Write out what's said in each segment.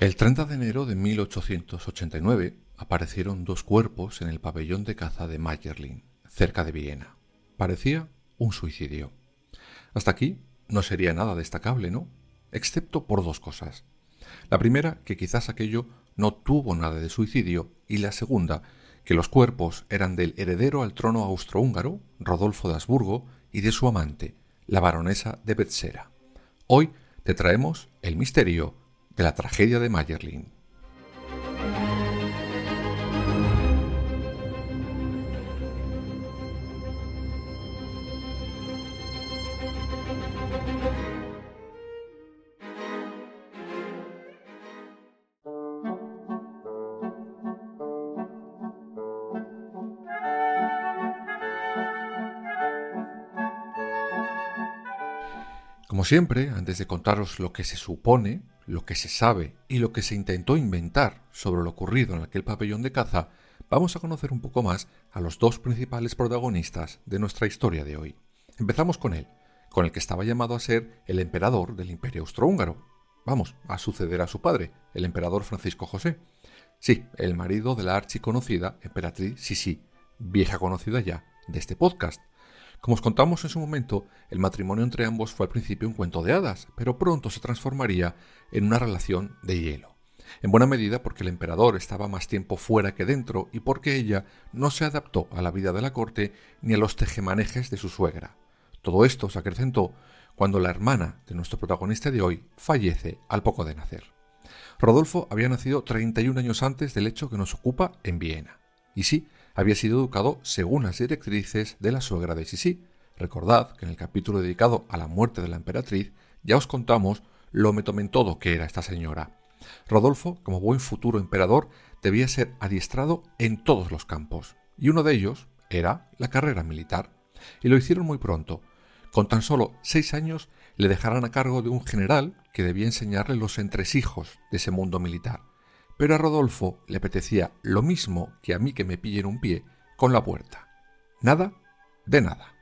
El 30 de enero de 1889 aparecieron dos cuerpos en el pabellón de caza de Mayerlin, cerca de Viena. Parecía un suicidio. Hasta aquí no sería nada destacable, ¿no? Excepto por dos cosas. La primera, que quizás aquello no tuvo nada de suicidio, y la segunda, que los cuerpos eran del heredero al trono austrohúngaro, Rodolfo de Habsburgo, y de su amante, la baronesa de Betsera. Hoy te traemos el misterio de la tragedia de Mayerlin. Como siempre, antes de contaros lo que se supone, lo que se sabe y lo que se intentó inventar sobre lo ocurrido en aquel pabellón de caza, vamos a conocer un poco más a los dos principales protagonistas de nuestra historia de hoy. Empezamos con él, con el que estaba llamado a ser el emperador del Imperio Austrohúngaro. Vamos, a suceder a su padre, el emperador Francisco José. Sí, el marido de la archiconocida emperatriz Sisi, vieja conocida ya de este podcast. Como os contamos en su momento, el matrimonio entre ambos fue al principio un cuento de hadas, pero pronto se transformaría en una relación de hielo. En buena medida porque el emperador estaba más tiempo fuera que dentro y porque ella no se adaptó a la vida de la corte ni a los tejemanejes de su suegra. Todo esto se acrecentó cuando la hermana de nuestro protagonista de hoy fallece al poco de nacer. Rodolfo había nacido 31 años antes del hecho que nos ocupa en Viena. Y sí, había sido educado según las directrices de la suegra de Sisi. Recordad que en el capítulo dedicado a la muerte de la emperatriz ya os contamos lo metomentodo que era esta señora. Rodolfo, como buen futuro emperador, debía ser adiestrado en todos los campos, y uno de ellos era la carrera militar. Y lo hicieron muy pronto. Con tan solo seis años le dejarán a cargo de un general que debía enseñarle los entresijos de ese mundo militar pero a Rodolfo le apetecía lo mismo que a mí que me pillen un pie con la puerta. Nada de nada.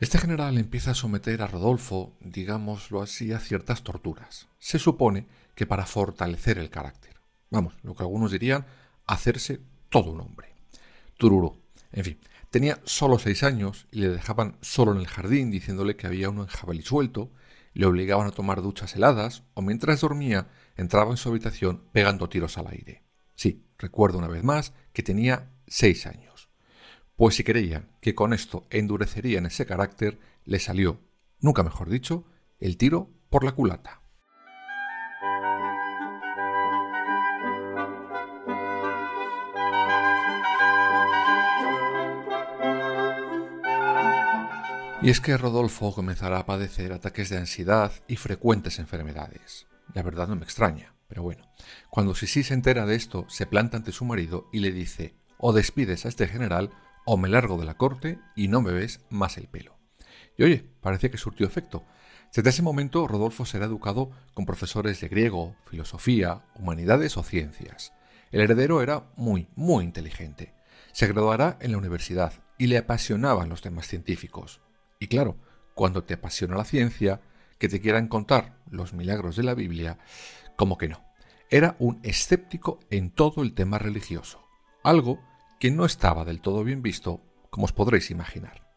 Este general empieza a someter a Rodolfo, digámoslo así, a ciertas torturas. Se supone que para fortalecer el carácter. Vamos, lo que algunos dirían, hacerse todo un hombre. Tururú. En fin, tenía solo seis años y le dejaban solo en el jardín diciéndole que había uno en jabalí suelto, le obligaban a tomar duchas heladas o mientras dormía entraba en su habitación pegando tiros al aire. Sí, recuerdo una vez más que tenía seis años. Pues si creían que con esto endurecerían ese carácter, le salió, nunca mejor dicho, el tiro por la culata. Y es que Rodolfo comenzará a padecer ataques de ansiedad y frecuentes enfermedades. La verdad no me extraña, pero bueno. Cuando Sisi se entera de esto, se planta ante su marido y le dice, o despides a este general, o me largo de la corte y no me ves más el pelo. Y oye, parece que surtió efecto. Desde ese momento, Rodolfo será educado con profesores de griego, filosofía, humanidades o ciencias. El heredero era muy, muy inteligente. Se graduará en la universidad y le apasionaban los temas científicos. Y claro, cuando te apasiona la ciencia, que te quieran contar los milagros de la Biblia, como que no. Era un escéptico en todo el tema religioso, algo que no estaba del todo bien visto, como os podréis imaginar.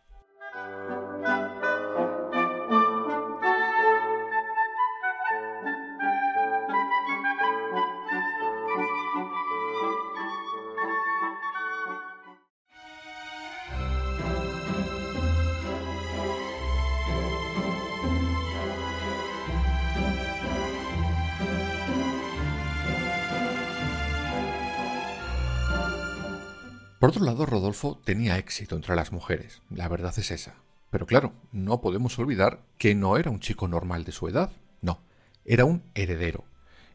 Por otro lado, Rodolfo tenía éxito entre las mujeres, la verdad es esa. Pero claro, no podemos olvidar que no era un chico normal de su edad, no, era un heredero.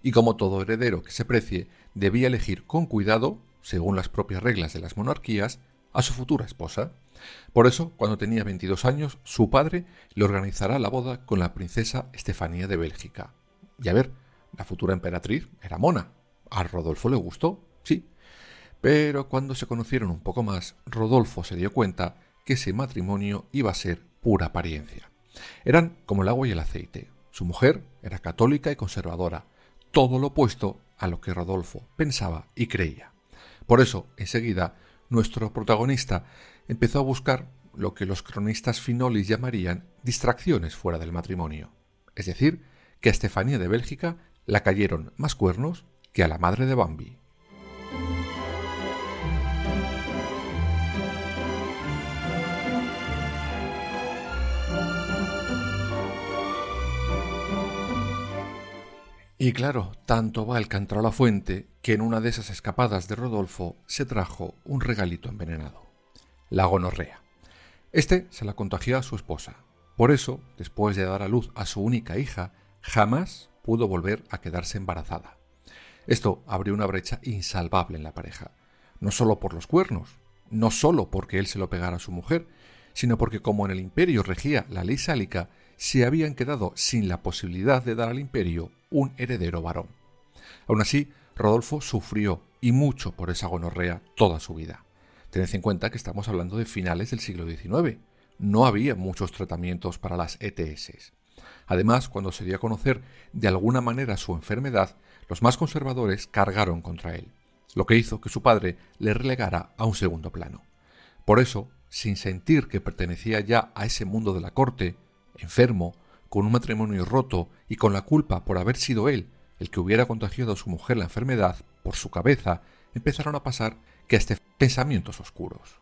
Y como todo heredero que se precie, debía elegir con cuidado, según las propias reglas de las monarquías, a su futura esposa. Por eso, cuando tenía 22 años, su padre le organizará la boda con la princesa Estefanía de Bélgica. Y a ver, la futura emperatriz era mona. A Rodolfo le gustó, sí. Pero cuando se conocieron un poco más, Rodolfo se dio cuenta que ese matrimonio iba a ser pura apariencia. Eran como el agua y el aceite. Su mujer era católica y conservadora, todo lo opuesto a lo que Rodolfo pensaba y creía. Por eso, enseguida, nuestro protagonista empezó a buscar lo que los cronistas finolis llamarían distracciones fuera del matrimonio. Es decir, que a Estefanía de Bélgica la cayeron más cuernos que a la madre de Bambi. Y claro, tanto va el cantar a la fuente que en una de esas escapadas de Rodolfo se trajo un regalito envenenado, la gonorrea. Este se la contagió a su esposa. Por eso, después de dar a luz a su única hija, jamás pudo volver a quedarse embarazada. Esto abrió una brecha insalvable en la pareja, no solo por los cuernos, no solo porque él se lo pegara a su mujer, sino porque como en el imperio regía la ley sálica, se habían quedado sin la posibilidad de dar al imperio un heredero varón. Aún así, Rodolfo sufrió y mucho por esa gonorrea toda su vida. Tened en cuenta que estamos hablando de finales del siglo XIX. No había muchos tratamientos para las ETS. Además, cuando se dio a conocer de alguna manera su enfermedad, los más conservadores cargaron contra él, lo que hizo que su padre le relegara a un segundo plano. Por eso, sin sentir que pertenecía ya a ese mundo de la corte, enfermo, con un matrimonio roto y con la culpa por haber sido él el que hubiera contagiado a su mujer la enfermedad por su cabeza, empezaron a pasar que hasta pensamientos oscuros.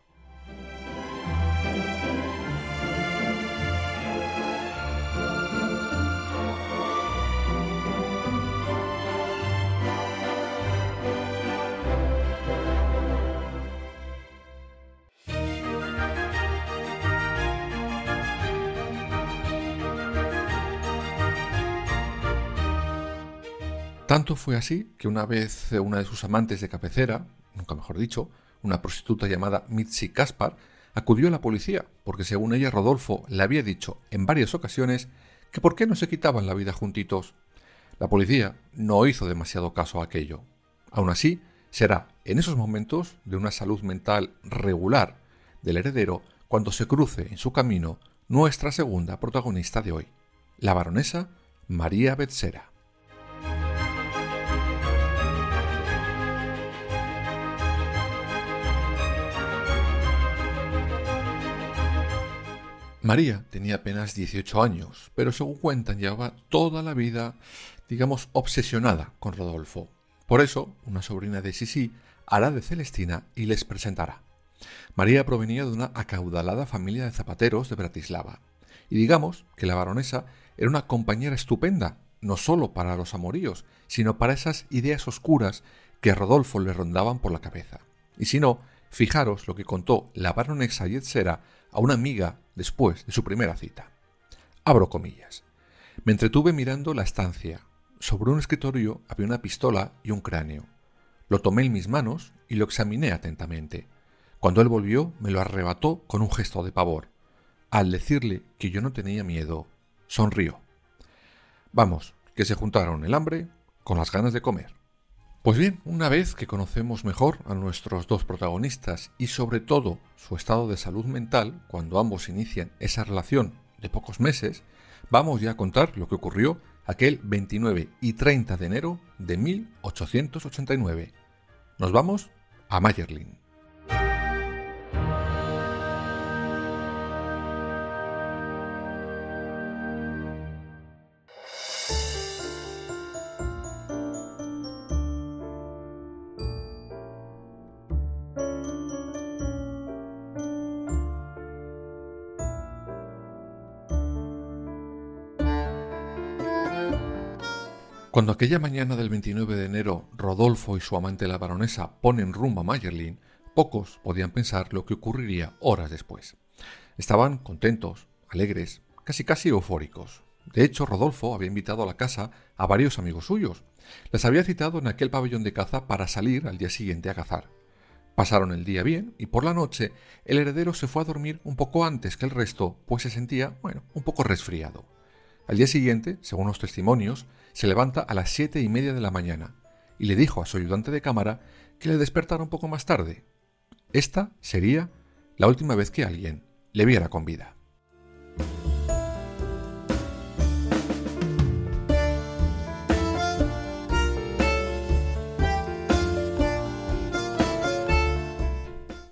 Tanto fue así que una vez una de sus amantes de cabecera, nunca mejor dicho, una prostituta llamada Mitzi Kaspar, acudió a la policía porque según ella Rodolfo le había dicho en varias ocasiones que por qué no se quitaban la vida juntitos. La policía no hizo demasiado caso a aquello. Aún así, será en esos momentos de una salud mental regular del heredero cuando se cruce en su camino nuestra segunda protagonista de hoy, la baronesa María Betzera. María tenía apenas 18 años, pero según cuentan llevaba toda la vida, digamos, obsesionada con Rodolfo. Por eso, una sobrina de Sisi hará de Celestina y les presentará. María provenía de una acaudalada familia de zapateros de Bratislava. Y digamos que la baronesa era una compañera estupenda, no solo para los amoríos, sino para esas ideas oscuras que a Rodolfo le rondaban por la cabeza. Y si no, fijaros lo que contó la baronesa Yetzera a una amiga después de su primera cita. Abro comillas. Me entretuve mirando la estancia. Sobre un escritorio había una pistola y un cráneo. Lo tomé en mis manos y lo examiné atentamente. Cuando él volvió, me lo arrebató con un gesto de pavor. Al decirle que yo no tenía miedo, sonrió. Vamos, que se juntaron el hambre con las ganas de comer. Pues bien, una vez que conocemos mejor a nuestros dos protagonistas y sobre todo su estado de salud mental cuando ambos inician esa relación de pocos meses, vamos ya a contar lo que ocurrió aquel 29 y 30 de enero de 1889. Nos vamos a Mayerlin. Cuando aquella mañana del 29 de enero Rodolfo y su amante la baronesa ponen rumbo a Mayerlin, Pocos podían pensar lo que ocurriría horas después. Estaban contentos, alegres, casi casi eufóricos. De hecho, Rodolfo había invitado a la casa a varios amigos suyos. Les había citado en aquel pabellón de caza para salir al día siguiente a cazar. Pasaron el día bien y por la noche el heredero se fue a dormir un poco antes que el resto, pues se sentía, bueno, un poco resfriado. Al día siguiente, según los testimonios, se levanta a las siete y media de la mañana y le dijo a su ayudante de cámara que le despertara un poco más tarde. Esta sería la última vez que alguien le viera con vida.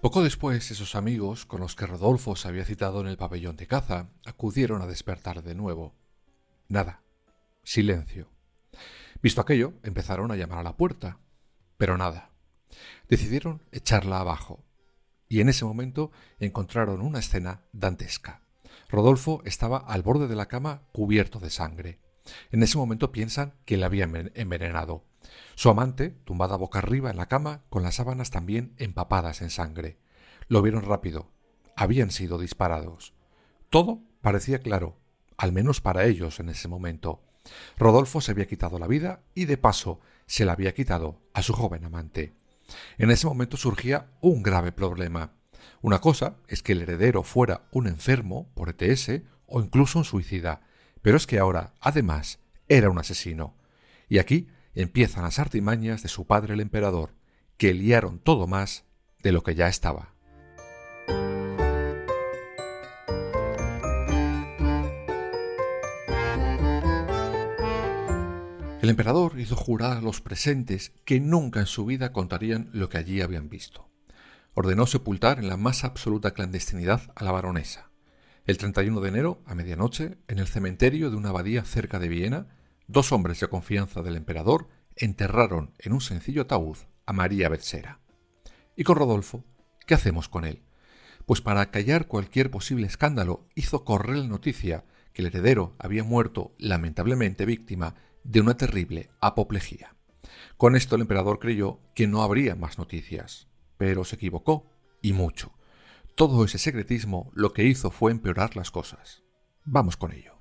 Poco después, esos amigos con los que Rodolfo se había citado en el pabellón de caza acudieron a despertar de nuevo. Nada. Silencio. Visto aquello, empezaron a llamar a la puerta. Pero nada. Decidieron echarla abajo. Y en ese momento encontraron una escena dantesca. Rodolfo estaba al borde de la cama cubierto de sangre. En ese momento piensan que le habían envenenado. Su amante, tumbada boca arriba en la cama, con las sábanas también empapadas en sangre. Lo vieron rápido. Habían sido disparados. Todo parecía claro, al menos para ellos en ese momento. Rodolfo se había quitado la vida y de paso se la había quitado a su joven amante. En ese momento surgía un grave problema. Una cosa es que el heredero fuera un enfermo por ETS o incluso un suicida, pero es que ahora, además, era un asesino. Y aquí empiezan las artimañas de su padre el emperador, que liaron todo más de lo que ya estaba. El emperador hizo jurar a los presentes que nunca en su vida contarían lo que allí habían visto. Ordenó sepultar en la más absoluta clandestinidad a la baronesa. El 31 de enero, a medianoche, en el cementerio de una abadía cerca de Viena, dos hombres de confianza del emperador enterraron en un sencillo ataúd a María Bersera. ¿Y con Rodolfo? ¿Qué hacemos con él? Pues para callar cualquier posible escándalo hizo correr la noticia que el heredero había muerto lamentablemente víctima de una terrible apoplejía. Con esto el emperador creyó que no habría más noticias, pero se equivocó, y mucho. Todo ese secretismo lo que hizo fue empeorar las cosas. Vamos con ello.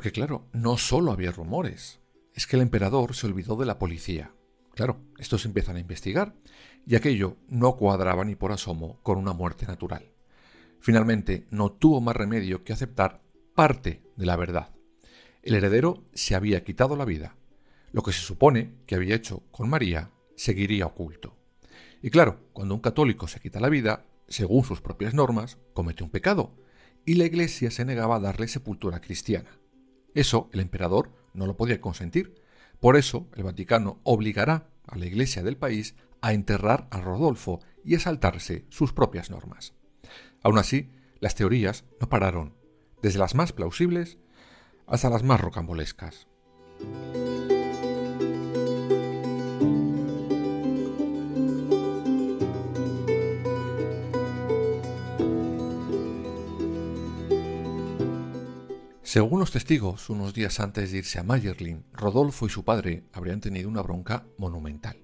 Porque claro, no solo había rumores, es que el emperador se olvidó de la policía. Claro, estos empiezan a investigar y aquello no cuadraba ni por asomo con una muerte natural. Finalmente, no tuvo más remedio que aceptar parte de la verdad. El heredero se había quitado la vida. Lo que se supone que había hecho con María seguiría oculto. Y claro, cuando un católico se quita la vida, según sus propias normas, comete un pecado, y la Iglesia se negaba a darle sepultura cristiana. Eso el emperador no lo podía consentir. Por eso el Vaticano obligará a la Iglesia del país a enterrar a Rodolfo y a saltarse sus propias normas. Aún así, las teorías no pararon, desde las más plausibles hasta las más rocambolescas. Según los testigos, unos días antes de irse a Mayerlin, Rodolfo y su padre habrían tenido una bronca monumental.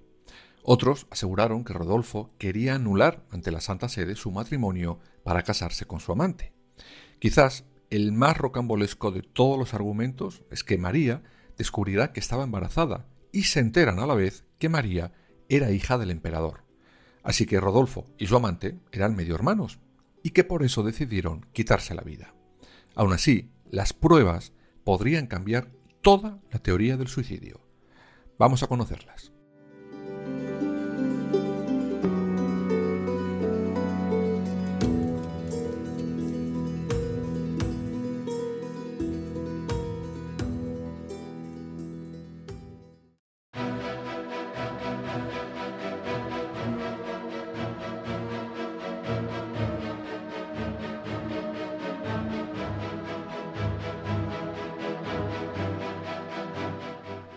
Otros aseguraron que Rodolfo quería anular ante la Santa Sede su matrimonio para casarse con su amante. Quizás el más rocambolesco de todos los argumentos es que María descubrirá que estaba embarazada y se enteran a la vez que María era hija del emperador. Así que Rodolfo y su amante eran medio hermanos y que por eso decidieron quitarse la vida. Aún así, las pruebas podrían cambiar toda la teoría del suicidio. Vamos a conocerlas.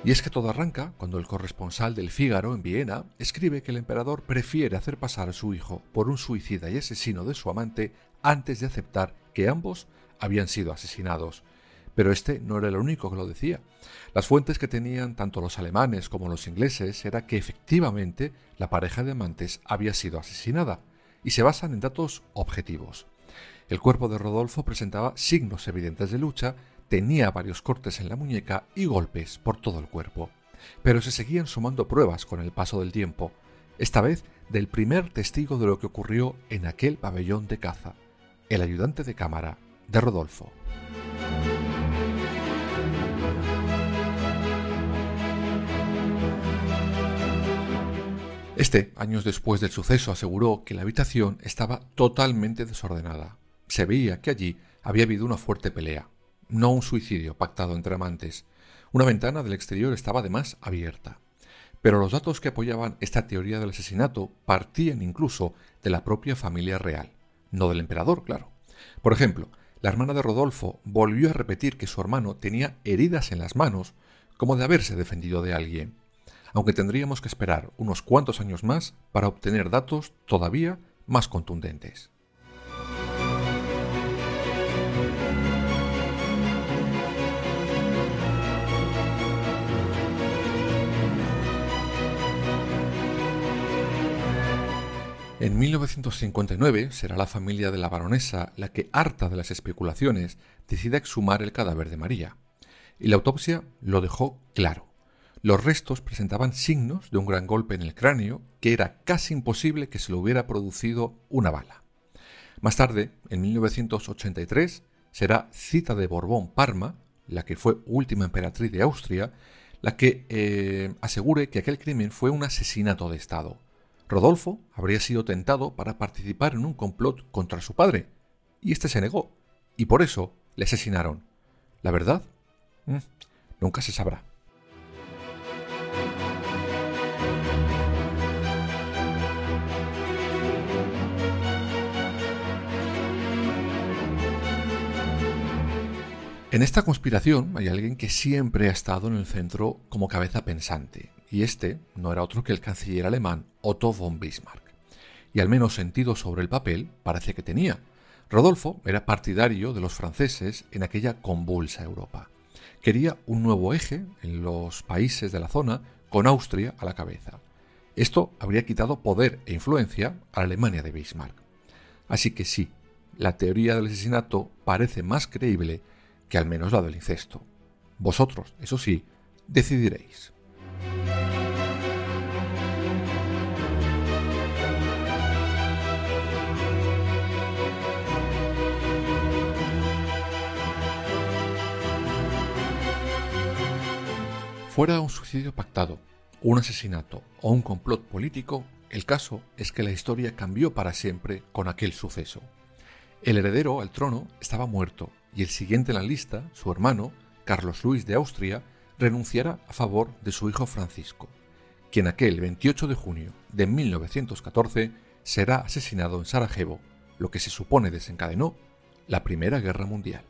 Y es que todo arranca cuando el corresponsal del Fígaro en Viena escribe que el emperador prefiere hacer pasar a su hijo por un suicida y asesino de su amante antes de aceptar que ambos habían sido asesinados. Pero este no era el único que lo decía. Las fuentes que tenían tanto los alemanes como los ingleses era que efectivamente la pareja de amantes había sido asesinada, y se basan en datos objetivos. El cuerpo de Rodolfo presentaba signos evidentes de lucha, tenía varios cortes en la muñeca y golpes por todo el cuerpo. Pero se seguían sumando pruebas con el paso del tiempo, esta vez del primer testigo de lo que ocurrió en aquel pabellón de caza, el ayudante de cámara de Rodolfo. Este, años después del suceso, aseguró que la habitación estaba totalmente desordenada. Se veía que allí había habido una fuerte pelea, no un suicidio pactado entre amantes. Una ventana del exterior estaba además abierta. Pero los datos que apoyaban esta teoría del asesinato partían incluso de la propia familia real, no del emperador, claro. Por ejemplo, la hermana de Rodolfo volvió a repetir que su hermano tenía heridas en las manos, como de haberse defendido de alguien aunque tendríamos que esperar unos cuantos años más para obtener datos todavía más contundentes. En 1959 será la familia de la baronesa la que, harta de las especulaciones, decida exhumar el cadáver de María. Y la autopsia lo dejó claro. Los restos presentaban signos de un gran golpe en el cráneo que era casi imposible que se le hubiera producido una bala. Más tarde, en 1983, será Cita de Borbón Parma, la que fue última emperatriz de Austria, la que eh, asegure que aquel crimen fue un asesinato de Estado. Rodolfo habría sido tentado para participar en un complot contra su padre, y éste se negó, y por eso le asesinaron. ¿La verdad? Mm, nunca se sabrá. En esta conspiración hay alguien que siempre ha estado en el centro como cabeza pensante, y este no era otro que el canciller alemán Otto von Bismarck. Y al menos sentido sobre el papel parece que tenía. Rodolfo era partidario de los franceses en aquella convulsa Europa. Quería un nuevo eje en los países de la zona con Austria a la cabeza. Esto habría quitado poder e influencia a la Alemania de Bismarck. Así que sí, la teoría del asesinato parece más creíble que al menos la del incesto. Vosotros, eso sí, decidiréis. Fuera un suicidio pactado, un asesinato o un complot político, el caso es que la historia cambió para siempre con aquel suceso. El heredero al trono estaba muerto y el siguiente en la lista, su hermano, Carlos Luis de Austria, renunciará a favor de su hijo Francisco, quien aquel 28 de junio de 1914 será asesinado en Sarajevo, lo que se supone desencadenó la Primera Guerra Mundial.